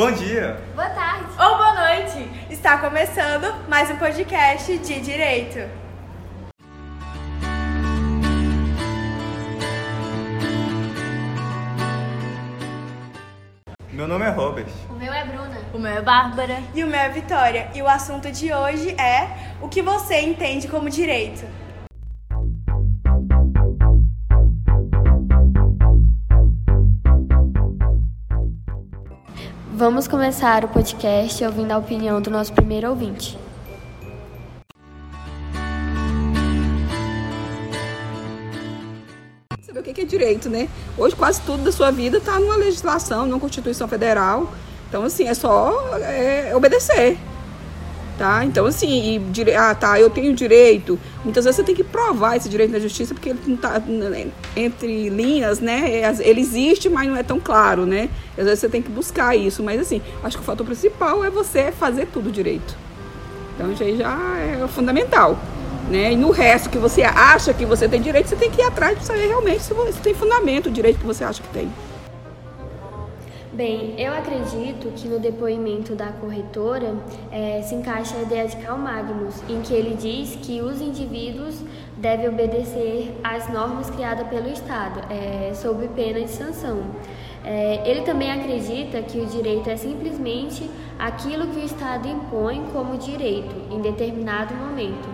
Bom dia! Boa tarde! Ou boa noite! Está começando mais um podcast de Direito. Meu nome é Robert. O meu é Bruna. O meu é Bárbara. E o meu é Vitória. E o assunto de hoje é o que você entende como direito. Vamos começar o podcast ouvindo a opinião do nosso primeiro ouvinte. Saber o que é direito, né? Hoje quase tudo da sua vida está numa legislação, numa Constituição Federal. Então, assim, é só é, obedecer. Tá? Então, assim, e, ah, tá, eu tenho direito. Muitas vezes você tem que provar esse direito na justiça, porque ele não tá entre linhas, né? É, ele existe, mas não é tão claro, né? Às vezes você tem que buscar isso. Mas, assim, acho que o fator principal é você fazer tudo direito. Então, isso aí já é fundamental. Né? E no resto que você acha que você tem direito, você tem que ir atrás para saber realmente se você tem fundamento o direito que você acha que tem. Bem, eu acredito que no depoimento da corretora é, se encaixa a ideia de Karl Magnus, em que ele diz que os indivíduos devem obedecer às normas criadas pelo Estado, é, sob pena de sanção. É, ele também acredita que o direito é simplesmente aquilo que o Estado impõe como direito em determinado momento,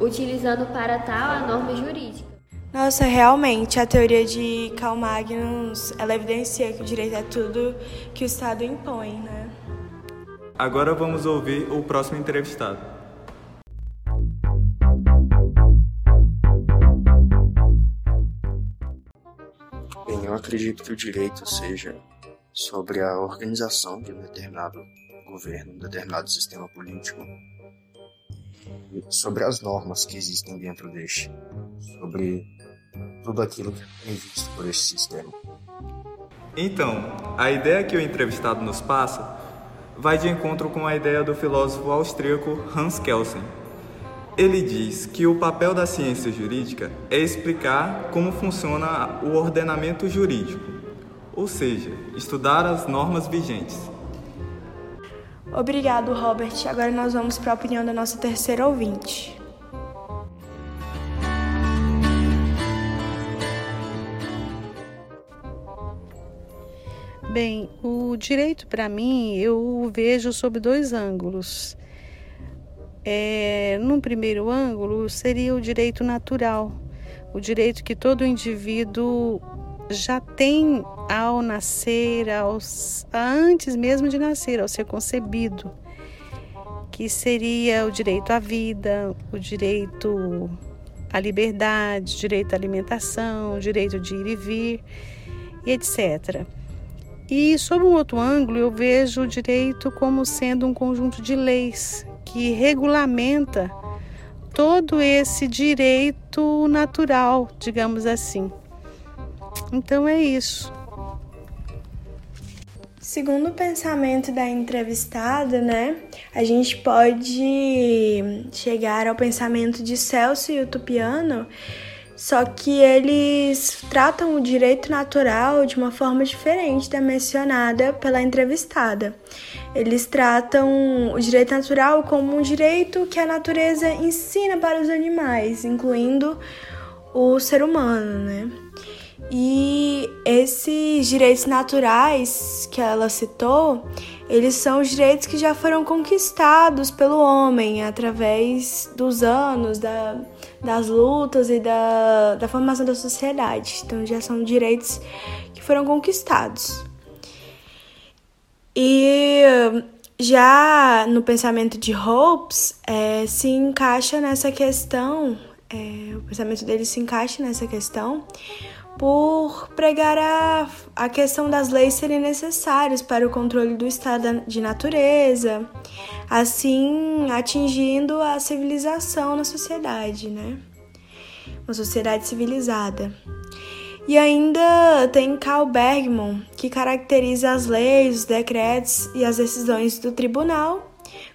utilizando para tal a norma jurídica. Nossa, realmente, a teoria de Karl Magnus, ela evidencia que o direito é tudo que o Estado impõe, né? Agora vamos ouvir o próximo entrevistado. Bem, eu acredito que o direito seja sobre a organização de um determinado governo, um determinado sistema político, sobre as normas que existem dentro deste, sobre tudo aquilo que é previsto por esse sistema. Então, a ideia que o entrevistado nos passa vai de encontro com a ideia do filósofo austríaco Hans Kelsen. Ele diz que o papel da ciência jurídica é explicar como funciona o ordenamento jurídico, ou seja, estudar as normas vigentes. Obrigado, Robert. Agora nós vamos para a opinião da nossa terceira ouvinte. Bem, o direito para mim eu vejo sob dois ângulos. É, num primeiro ângulo seria o direito natural, o direito que todo indivíduo já tem ao nascer, antes mesmo de nascer, ao ser concebido, que seria o direito à vida, o direito à liberdade, direito à alimentação, direito de ir e vir, e etc. E, sob um outro ângulo, eu vejo o direito como sendo um conjunto de leis que regulamenta todo esse direito natural, digamos assim. Então é isso. Segundo o pensamento da entrevistada, né, a gente pode chegar ao pensamento de Celso e Utopiano só que eles tratam o direito natural de uma forma diferente da mencionada pela entrevistada. Eles tratam o direito natural como um direito que a natureza ensina para os animais, incluindo o ser humano, né? E esses direitos naturais que ela citou, eles são os direitos que já foram conquistados pelo homem através dos anos, da, das lutas e da, da formação da sociedade. Então já são direitos que foram conquistados. E já no pensamento de Hobbes é, se encaixa nessa questão, é, o pensamento dele se encaixa nessa questão por pregar a, a questão das leis serem necessárias para o controle do estado de natureza, assim atingindo a civilização na sociedade, né? Uma sociedade civilizada. E ainda tem Karl Bergman, que caracteriza as leis, os decretos e as decisões do tribunal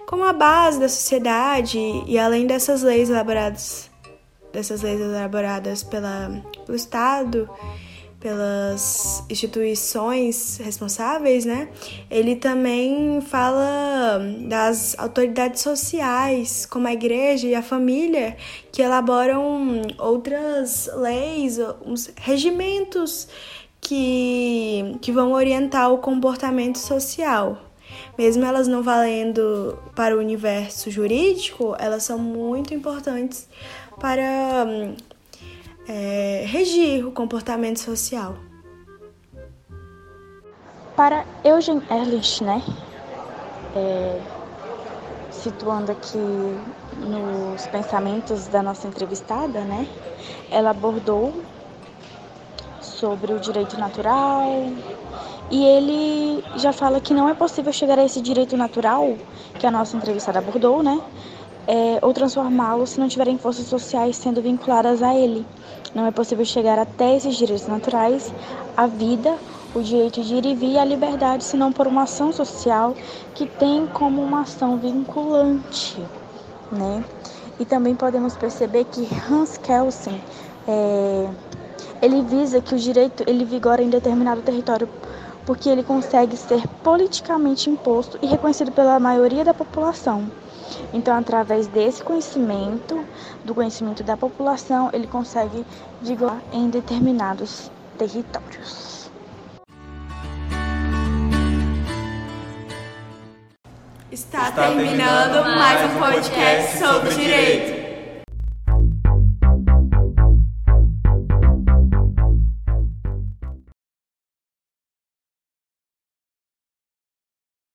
como a base da sociedade e além dessas leis elaboradas dessas leis elaboradas pela, pelo Estado, pelas instituições responsáveis, né? Ele também fala das autoridades sociais, como a igreja e a família, que elaboram outras leis, uns regimentos que, que vão orientar o comportamento social. Mesmo elas não valendo para o universo jurídico, elas são muito importantes para é, regir o comportamento social. Para Eugen Ehrlich, né, é, situando aqui nos pensamentos da nossa entrevistada, né, ela abordou sobre o direito natural e ele já fala que não é possível chegar a esse direito natural que a nossa entrevistada abordou, né, é, ou transformá-lo se não tiverem forças sociais sendo vinculadas a ele. Não é possível chegar até esses direitos naturais, a vida, o direito de ir e vir e a liberdade, senão por uma ação social que tem como uma ação vinculante, né? E também podemos perceber que Hans Kelsen, é, ele visa que o direito ele vigora em determinado território porque ele consegue ser politicamente imposto e reconhecido pela maioria da população. Então, através desse conhecimento, do conhecimento da população, ele consegue vigorar em determinados territórios. Está terminando mais um podcast sobre direito.